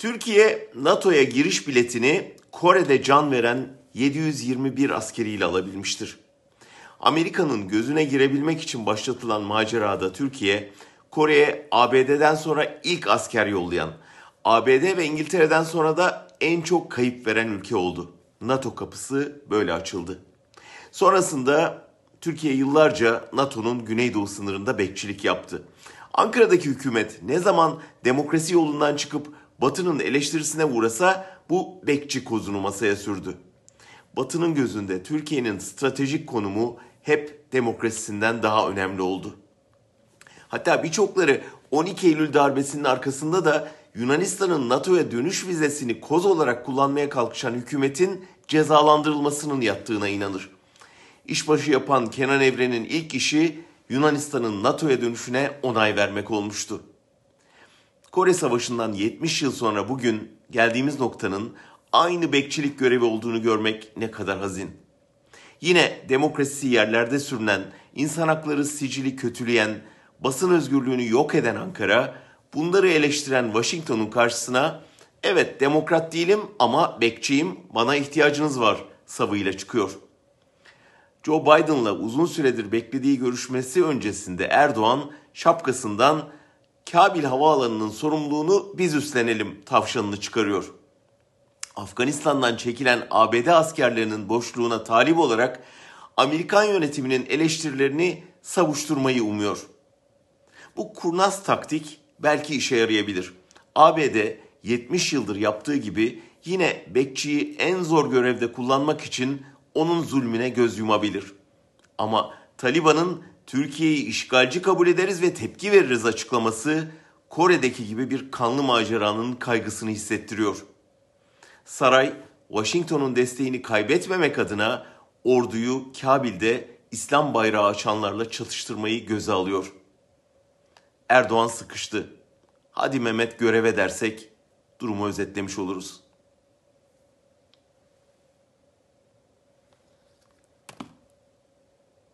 Türkiye NATO'ya giriş biletini Kore'de can veren 721 askeriyle alabilmiştir. Amerika'nın gözüne girebilmek için başlatılan macerada Türkiye, Kore'ye ABD'den sonra ilk asker yollayan, ABD ve İngiltere'den sonra da en çok kayıp veren ülke oldu. NATO kapısı böyle açıldı. Sonrasında Türkiye yıllarca NATO'nun güneydoğu sınırında bekçilik yaptı. Ankara'daki hükümet ne zaman demokrasi yolundan çıkıp Batı'nın eleştirisine uğrasa bu bekçi kozunu masaya sürdü. Batı'nın gözünde Türkiye'nin stratejik konumu hep demokrasisinden daha önemli oldu. Hatta birçokları 12 Eylül darbesinin arkasında da Yunanistan'ın NATO'ya dönüş vizesini koz olarak kullanmaya kalkışan hükümetin cezalandırılmasının yattığına inanır. İşbaşı yapan Kenan Evren'in ilk işi Yunanistan'ın NATO'ya dönüşüne onay vermek olmuştu. Kore Savaşı'ndan 70 yıl sonra bugün geldiğimiz noktanın aynı bekçilik görevi olduğunu görmek ne kadar hazin. Yine demokrasisi yerlerde sürünen, insan hakları sicili kötüleyen, basın özgürlüğünü yok eden Ankara, bunları eleştiren Washington'un karşısına evet demokrat değilim ama bekçiyim, bana ihtiyacınız var savıyla çıkıyor. Joe Biden'la uzun süredir beklediği görüşmesi öncesinde Erdoğan şapkasından Kabil Havaalanı'nın sorumluluğunu biz üstlenelim tavşanını çıkarıyor. Afganistan'dan çekilen ABD askerlerinin boşluğuna talip olarak Amerikan yönetiminin eleştirilerini savuşturmayı umuyor. Bu kurnaz taktik belki işe yarayabilir. ABD 70 yıldır yaptığı gibi yine bekçiyi en zor görevde kullanmak için onun zulmüne göz yumabilir. Ama Taliban'ın Türkiye'yi işgalci kabul ederiz ve tepki veririz açıklaması Kore'deki gibi bir kanlı maceranın kaygısını hissettiriyor. Saray, Washington'un desteğini kaybetmemek adına orduyu Kabil'de İslam bayrağı açanlarla çatıştırmayı göze alıyor. Erdoğan sıkıştı. Hadi Mehmet göreve dersek durumu özetlemiş oluruz.